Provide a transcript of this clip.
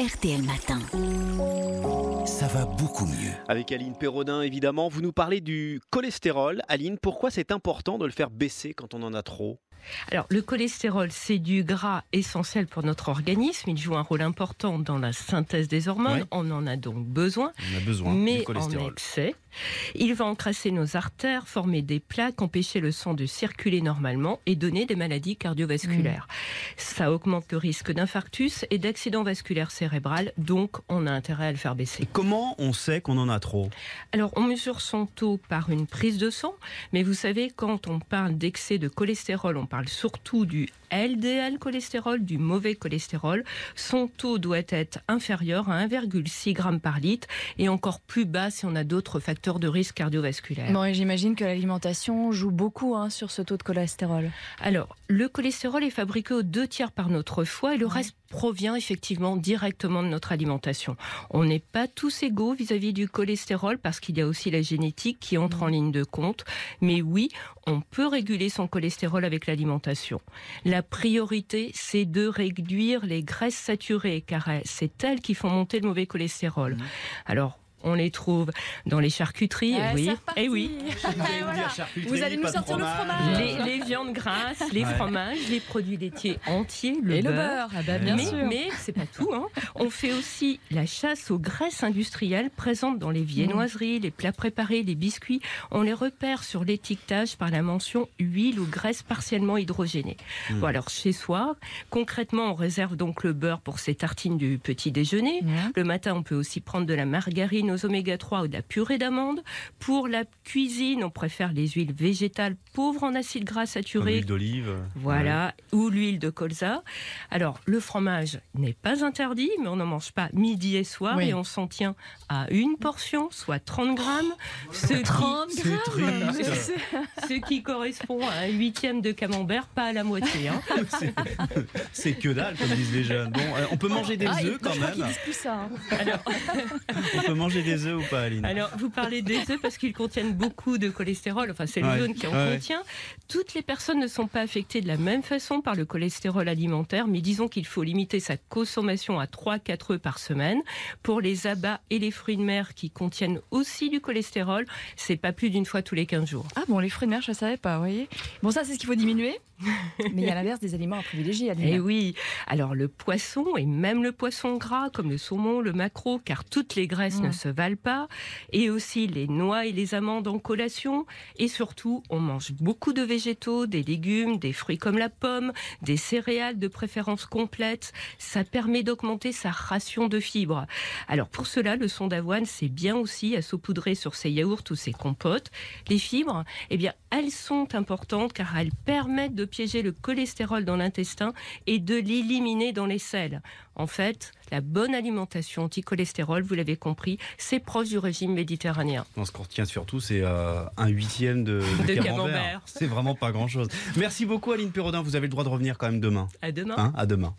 RTL Matin. Ça va beaucoup mieux. Avec Aline Perrodin, évidemment, vous nous parlez du cholestérol. Aline, pourquoi c'est important de le faire baisser quand on en a trop? Alors, le cholestérol, c'est du gras essentiel pour notre organisme. Il joue un rôle important dans la synthèse des hormones. Ouais. On en a donc besoin. On a besoin mais du en excès. Il va encrasser nos artères, former des plaques, empêcher le sang de circuler normalement et donner des maladies cardiovasculaires. Ça augmente le risque d'infarctus et d'accident vasculaire cérébral, donc on a intérêt à le faire baisser. Comment on sait qu'on en a trop? Alors, on mesure son taux par une prise de sang, mais vous savez, quand on parle d'excès de cholestérol, on parle surtout du LDL cholestérol, du mauvais cholestérol. Son taux doit être inférieur à 1,6 g par litre et encore plus bas si on a d'autres facteurs de risque cardiovasculaire. Bon, et j'imagine que l'alimentation joue beaucoup hein, sur ce taux de cholestérol. Alors, le cholestérol est fabriqué aux deux tiers par notre foie et le reste provient effectivement directement de notre alimentation. On n'est pas tous égaux vis-à-vis du cholestérol parce qu'il y a aussi la génétique qui entre en ligne de compte. Mais oui, on peut réguler son cholestérol avec l'alimentation. La priorité, c'est de réduire les graisses saturées car c'est elles qui font monter le mauvais cholestérol. Alors, on les trouve dans les charcuteries, oui, c'est reparti. eh oui, Vous allez nous sortir le fromage. les, les viandes grasses, les fromages, les produits laitiers entiers, le Et le beurre. beurre, ah bah, bien mais, sûr. mais c'est pas tout. Hein. On fait aussi la chasse aux graisses industrielles présentes dans les viennoiseries, les plats préparés, les biscuits. On les repère sur l'étiquetage par la mention huile ou graisse partiellement hydrogénée. Bon, alors chez soi, concrètement, on réserve donc le beurre pour ses tartines du petit déjeuner. Le matin, on peut aussi prendre de la margarine aux oméga 3 ou de la purée d'amande. Pour la cuisine, on préfère les huiles végétales pauvres en acides gras saturés. l'huile d'olive. Voilà, ou l'huile de colza. Alors, le fromage n'est pas interdit, mais on n'en mange pas midi et soir Oui. et on s'en tient à une portion, soit 30 grammes, ce qui, 30 C'est triste. ce qui correspond à un huitième de camembert, pas à la moitié. hein. C'est- que dalle, comme disent les jeunes. Bon, on peut manger des œufs quand même. disent plus ça. hein. On peut manger des œufs ou pas, Aline? Alors, vous parlez des œufs parce qu'ils contiennent beaucoup de cholestérol. Enfin, c'est le Ouais, jaune qui en ouais. contient. Toutes les personnes ne sont pas affectées de la même façon par le cholestérol alimentaire, mais disons qu'il faut limiter sa consommation à 3-4 œufs par semaine. Pour les abats et les fruits de mer qui contiennent aussi du cholestérol, c'est pas plus d'une fois tous les 15 jours. Ah bon, les fruits de mer, je ne savais pas, vous voyez. Bon, ça, c'est ce qu'il faut diminuer. Mais il y a l'inverse des aliments à privilégier. Eh oui, alors le poisson et même le poisson gras comme le saumon, le maquereau, car toutes les graisses ne se valent pas, et aussi les noix et les amandes en collation, et surtout on mange beaucoup de végétaux, des légumes, des fruits comme la pomme, des céréales de préférence complète, ça permet d'augmenter sa ration de fibres. Alors pour cela, le son d'avoine, c'est bien aussi à saupoudrer sur ses yaourts ou ses compotes. Les fibres, eh bien, elles sont importantes car elles permettent de piéger le cholestérol dans l'intestin et de l'éliminer dans les selles. En fait, la bonne alimentation anti-cholestérol, vous l'avez compris, c'est proche du régime méditerranéen. Non, ce qu'on retient surtout, c'est euh, un huitième de, de De camembert. camembert. C'est vraiment pas grand-chose. Merci beaucoup, Aline Perrodin. Vous avez le droit de revenir quand même demain. À demain. Hein à demain.